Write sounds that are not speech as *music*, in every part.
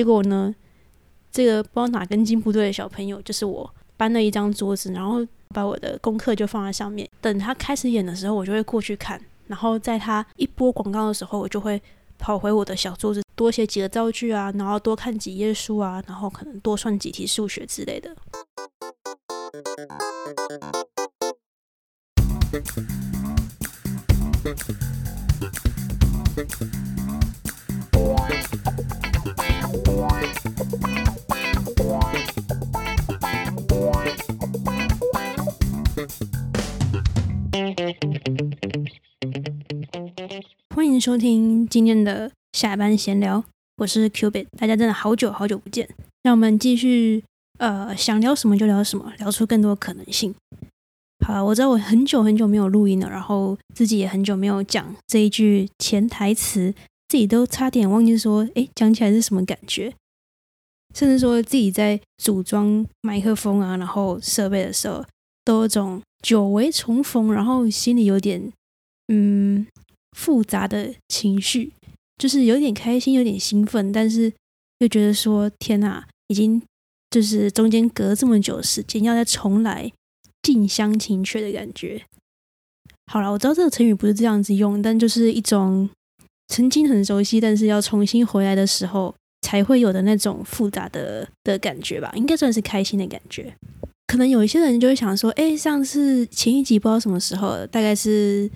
结果呢，这个不知道哪根筋不对的小朋友，就是我搬了一张桌子，然后把我的功课就放在上面。等他开始演的时候，我就会过去看。然后在他一播广告的时候，我就会跑回我的小桌子，多写几个造句啊，然后多看几页书啊，然后可能多算几题数学之类的。收听今天的下班闲聊，我是 Cubit，大家真的好久好久不见，让我们继续呃想聊什么就聊什么，聊出更多可能性。好，我知道我很久很久没有录音了，然后自己也很久没有讲这一句潜台词，自己都差点忘记说，诶，讲起来是什么感觉？甚至说自己在组装麦克风啊，然后设备的时候，都有种久违重逢，然后心里有点嗯复杂的情绪，就是有点开心，有点兴奋，但是又觉得说，天哪，已经就是中间隔这么久时间，要再重来。近乡情怯的感觉。好了，我知道这个成语不是这样子用，但就是一种曾经很熟悉，但是要重新回来的时候才会有的那种复杂的的感觉吧，应该算是开心的感觉。可能有一些人就会想说，哎，上次前一集不知道什么时候，大概是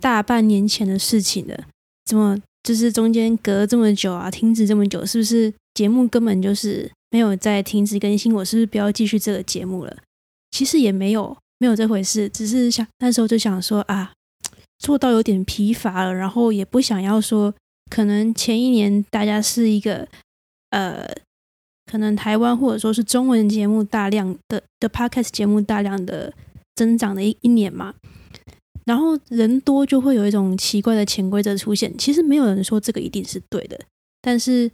大半年前的事情了，怎么就是中间隔这么久啊，停止这么久，是不是节目根本就是没有在停止更新？我是不是不要继续这个节目了？其实也没有没有这回事，只是想那时候就想说啊，做到有点疲乏了，然后也不想要说，可能前一年大家是一个呃，可能台湾或者说是中文节目大量的的 podcast 节目大量的增长的一一年嘛，然后人多就会有一种奇怪的潜规则出现。其实没有人说这个一定是对的，但是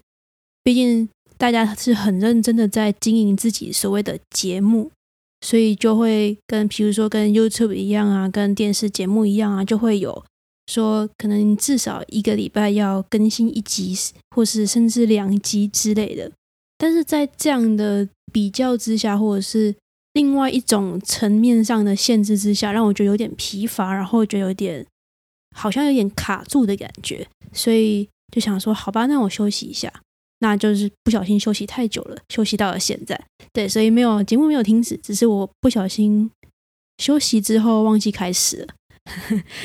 毕竟大家是很认真的在经营自己所谓的节目。所以就会跟，比如说跟 YouTube 一样啊，跟电视节目一样啊，就会有说可能至少一个礼拜要更新一集，或是甚至两集之类的。但是在这样的比较之下，或者是另外一种层面上的限制之下，让我觉得有点疲乏，然后觉得有点好像有点卡住的感觉，所以就想说，好吧，那我休息一下。那就是不小心休息太久了，休息到了现在，对，所以没有节目没有停止，只是我不小心休息之后忘记开始了，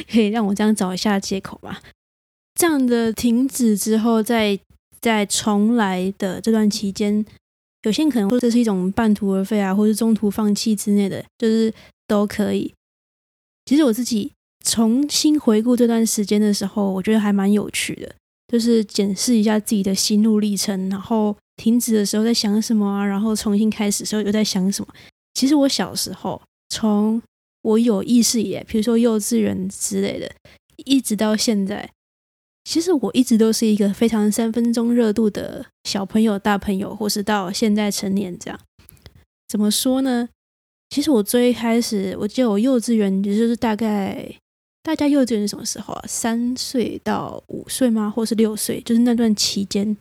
可以让我这样找一下借口吗？这样的停止之后再再重来的这段期间，有些人可能说这是一种半途而废啊，或是中途放弃之类的，就是都可以。其实我自己重新回顾这段时间的时候，我觉得还蛮有趣的。就是检视一下自己的心路历程，然后停止的时候在想什么啊，然后重新开始的时候又在想什么。其实我小时候，从我有意识以来，比如说幼稚园之类的，一直到现在，其实我一直都是一个非常三分钟热度的小朋友、大朋友，或是到现在成年这样。怎么说呢？其实我最开始，我记得我幼稚园，也就是大概。大家幼稚园是什么时候啊？三岁到五岁吗？或是六岁？就是那段期间。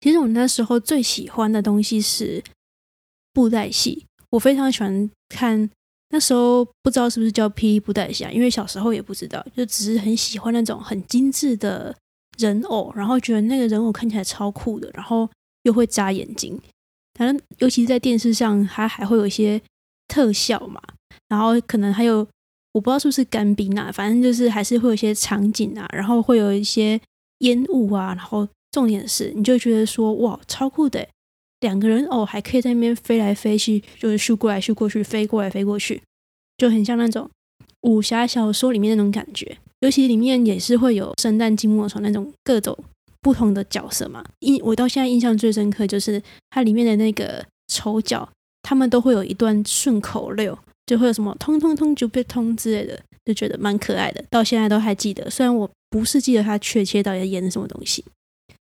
其实我那时候最喜欢的东西是布袋戏，我非常喜欢看。那时候不知道是不是叫霹雳布袋侠？因为小时候也不知道，就只是很喜欢那种很精致的人偶，然后觉得那个人偶看起来超酷的，然后又会眨眼睛。反正尤其是在电视上，它还会有一些特效嘛，然后可能还有。我不知道是不是干冰啊，反正就是还是会有一些场景啊，然后会有一些烟雾啊，然后重点是，你就觉得说哇，超酷的，两个人哦，还可以在那边飞来飞去，就是咻过来咻过去，飞过来飞过去，就很像那种武侠小说里面那种感觉。尤其里面也是会有圣诞、金木时候那种各种不同的角色嘛。印我到现在印象最深刻就是它里面的那个丑角，他们都会有一段顺口溜。就会有什么通通通就被通之类的，就觉得蛮可爱的，到现在都还记得。虽然我不是记得他确切到底演的什么东西，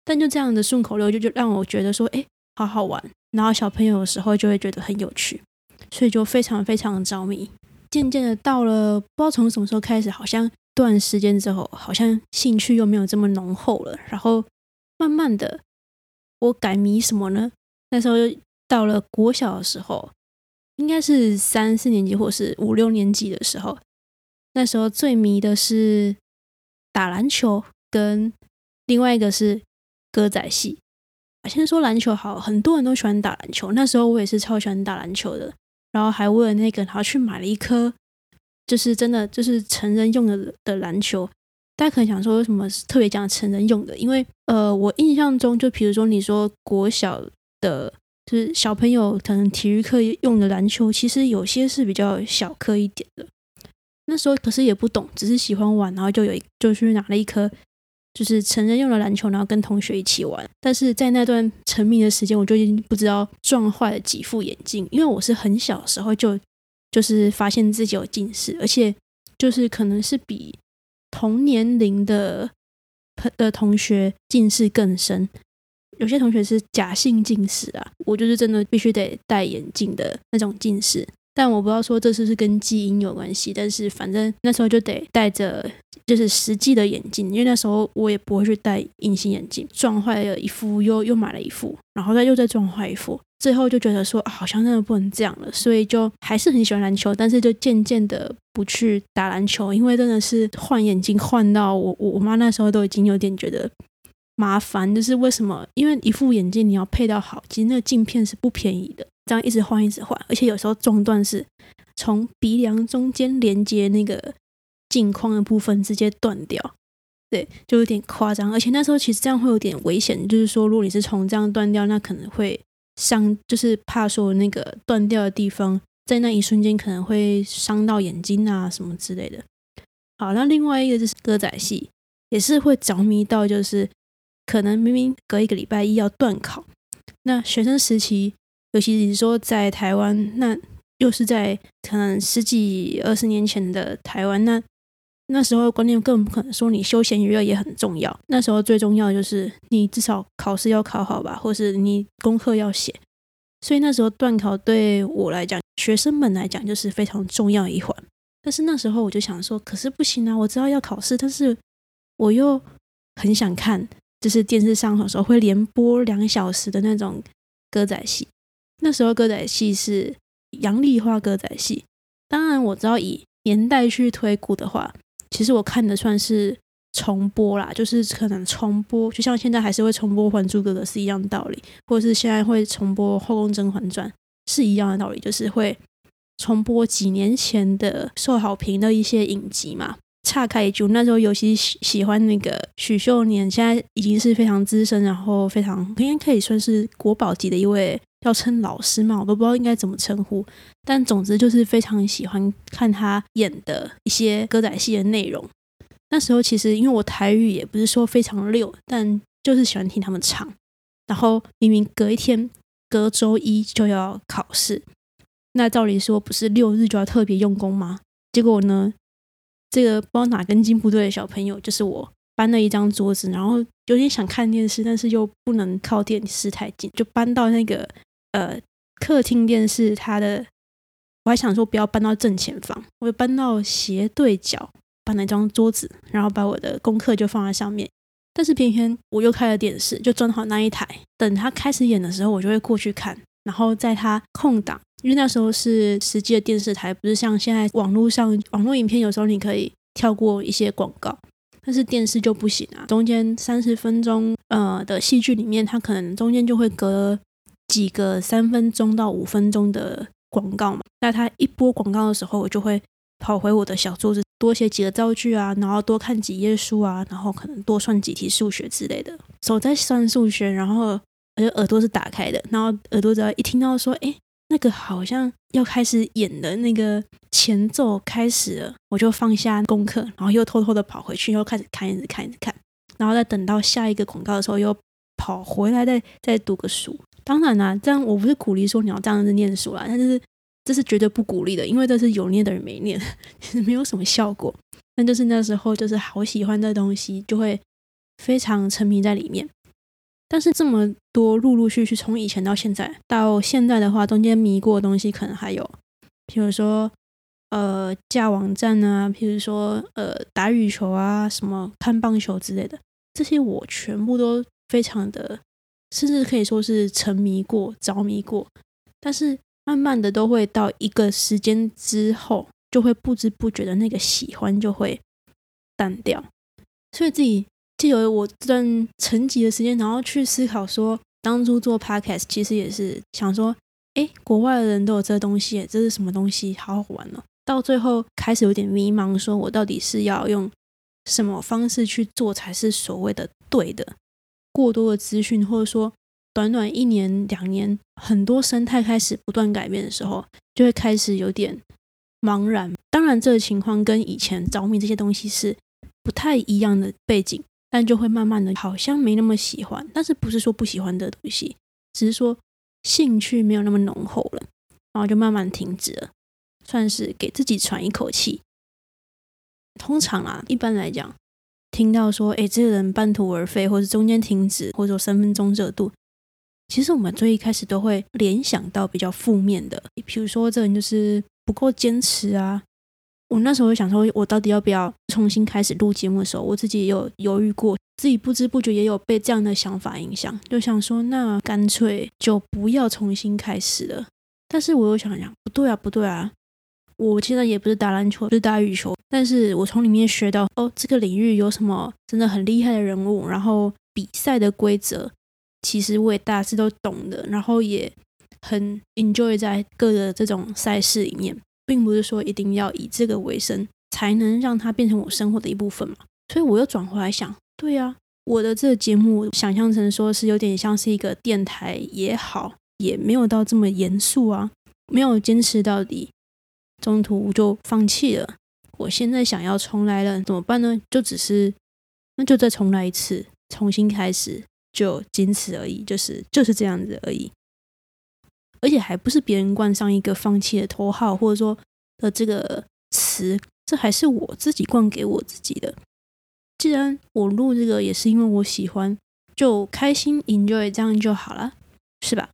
但就这样的顺口溜就就让我觉得说，哎，好好玩。然后小朋友的时候就会觉得很有趣，所以就非常非常着迷。渐渐的到了不知道从什么时候开始，好像段时间之后，好像兴趣又没有这么浓厚了。然后慢慢的我改迷什么呢？那时候到了国小的时候，应该是三四年级或是五六年级的时候，那时候最迷的是打篮球，跟另外一个是歌仔戏。先说篮球好，很多人都喜欢打篮球。那时候我也是超喜欢打篮球的，然后还为了那个，然后去买了一颗，就是真的就是成人用的的篮球。大家可能想说，什么特别讲成人用的？因为呃，我印象中，就比如说你说国小的，就是小朋友可能体育课用的篮球，其实有些是比较小颗一点的。那时候可是也不懂，只是喜欢玩，然后就有一就去拿了一颗。就是成人用的篮球，然后跟同学一起玩。但是在那段沉迷的时间，我就已经不知道撞坏了几副眼镜。因为我是很小的时候就就是发现自己有近视，而且就是可能是比同年龄的朋的同学近视更深。有些同学是假性近视啊，我就是真的必须得戴眼镜的那种近视。但我不知道说这是不是跟基因有关系，但是反正那时候就得戴着就是实际的眼镜，因为那时候我也不会去戴隐形眼镜，撞坏了一副又又买了一副，然后再又再撞坏一副，最后就觉得说好像真的不能这样了，所以就还是很喜欢篮球，但是就渐渐的不去打篮球，因为真的是换眼镜换到我我我妈那时候都已经有点觉得麻烦，就是为什么？因为一副眼镜你要配到好，其实那个镜片是不便宜的。这样一直换一直换，而且有时候中断是从鼻梁中间连接那个镜框的部分直接断掉，对，就有点夸张。而且那时候其实这样会有点危险，就是说如果你是从这样断掉，那可能会伤，就是怕说那个断掉的地方在那一瞬间可能会伤到眼睛啊什么之类的。好，那另外一个就是歌仔戏，也是会着迷到，就是可能明明隔一个礼拜一要断考，那学生时期。尤其是说在台湾，那又是在可能十几二十年前的台湾，那那时候观念更不可能说你休闲娱乐也很重要。那时候最重要的就是你至少考试要考好吧，或是你功课要写。所以那时候断考对我来讲，学生们来讲就是非常重要一环。但是那时候我就想说，可是不行啊！我知道要考试，但是我又很想看，就是电视上有时候会连播两小时的那种歌仔戏。那时候歌仔戏是杨丽花歌仔戏，当然我知道以年代去推估的话，其实我看的算是重播啦，就是可能重播，就像现在还是会重播《还珠格格》是一样道理，或者是现在会重播《后宫甄嬛传》是一样的道理，就是会重播几年前的受好评的一些影集嘛。岔开一句，那时候尤其喜喜欢那个许秀年，现在已经是非常资深，然后非常应该可以算是国宝级的一位。要称老师嘛，我都不知道应该怎么称呼。但总之就是非常喜欢看他演的一些歌仔戏的内容。那时候其实因为我台语也不是说非常溜，但就是喜欢听他们唱。然后明明隔一天隔周一就要考试，那照理说不是六日就要特别用功吗？结果呢，这个不知道哪根筋不对的小朋友，就是我搬了一张桌子，然后有点想看电视，但是又不能靠电视太近，就搬到那个。呃，客厅电视它的，我还想说不要搬到正前方，我就搬到斜对角，搬了一张桌子，然后把我的功课就放在上面。但是偏偏我又开了电视，就装好那一台。等他开始演的时候，我就会过去看。然后在他空档，因为那时候是实际的电视台，不是像现在网络上网络影片，有时候你可以跳过一些广告，但是电视就不行啊。中间三十分钟呃的戏剧里面，它可能中间就会隔。几个三分钟到五分钟的广告嘛，那他一播广告的时候，我就会跑回我的小桌子，多写几个造句啊，然后多看几页书啊，然后可能多算几题数学之类的。手在算数学，然后我就耳朵是打开的，然后耳朵只要一听到说，哎，那个好像要开始演的那个前奏开始了，我就放下功课，然后又偷偷的跑回去，又开始看，一直看，一直看，然后再等到下一个广告的时候，又跑回来，再再读个书。当然啦，这样我不是鼓励说你要这样子念书啦，但是这是绝对不鼓励的，因为这是有念的人没念，其 *laughs* 实没有什么效果。但就是那时候就是好喜欢的东西，就会非常沉迷在里面。但是这么多陆陆续续从以前到现在，到现在的话，中间迷过的东西可能还有，比如说呃架网站啊，譬如说呃打羽球啊，什么看棒球之类的，这些我全部都非常的。甚至可以说是沉迷过、着迷过，但是慢慢的都会到一个时间之后，就会不知不觉的那个喜欢就会淡掉。所以自己借由我这段沉寂的时间，然后去思考说，当初做 podcast 其实也是想说，哎，国外的人都有这东西，这是什么东西？好好玩哦！到最后开始有点迷茫，说我到底是要用什么方式去做才是所谓的对的？过多的资讯，或者说短短一年两年，很多生态开始不断改变的时候，就会开始有点茫然。当然，这个情况跟以前着迷这些东西是不太一样的背景，但就会慢慢的好像没那么喜欢。但是不是说不喜欢的东西，只是说兴趣没有那么浓厚了，然后就慢慢停止了，算是给自己喘一口气。通常啊，一般来讲。听到说，哎，这个人半途而废，或者中间停止，或者说三分钟热度，其实我们最一开始都会联想到比较负面的，比如说这人就是不够坚持啊。我那时候想说，我到底要不要重新开始录节目的时候，我自己也有犹豫过，自己不知不觉也有被这样的想法影响，就想说，那干脆就不要重新开始了。但是我又想想，不对啊，不对啊。我现在也不是打篮球，就是打羽球，但是我从里面学到哦，这个领域有什么真的很厉害的人物，然后比赛的规则，其实我也大致都懂的，然后也很 enjoy 在各个这种赛事里面，并不是说一定要以这个为生，才能让它变成我生活的一部分嘛。所以我又转回来想，对呀，我的这个节目想象成说是有点像是一个电台也好，也没有到这么严肃啊，没有坚持到底。中途就放弃了。我现在想要重来了，怎么办呢？就只是，那就再重来一次，重新开始，就仅此而已，就是就是这样子而已。而且还不是别人冠上一个放弃的头号，或者说的这个词，这还是我自己冠给我自己的。既然我录这个也是因为我喜欢，就开心 enjoy 这样就好了，是吧？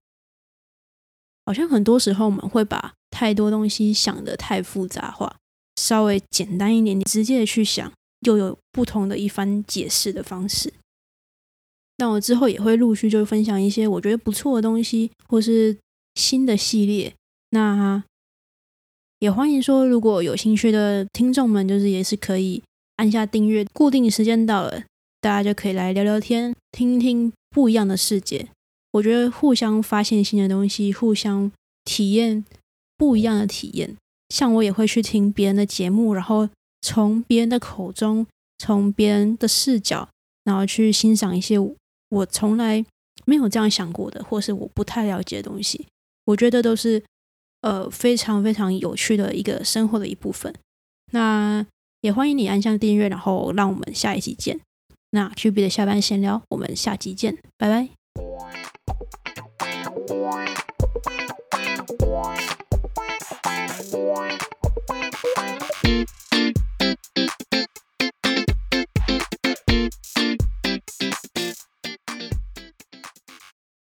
好像很多时候我们会把。太多东西想的太复杂化，稍微简单一点点，直接去想，又有不同的一番解释的方式。那我之后也会陆续就分享一些我觉得不错的东西，或是新的系列。那也欢迎说，如果有兴趣的听众们，就是也是可以按下订阅，固定时间到了，大家就可以来聊聊天，听听不一样的世界。我觉得互相发现新的东西，互相体验。不一样的体验。像我也会去听别人的节目然后从别人的口中从别人的视角然后去欣赏一些我从来没有这样想过的或是我不太了解的东西。我觉得都是呃非常非常有趣的一个生活的一部分。那也欢迎你按下订阅然后让我们下一期见。那去别的下班闲聊我们下期见拜拜。Bye.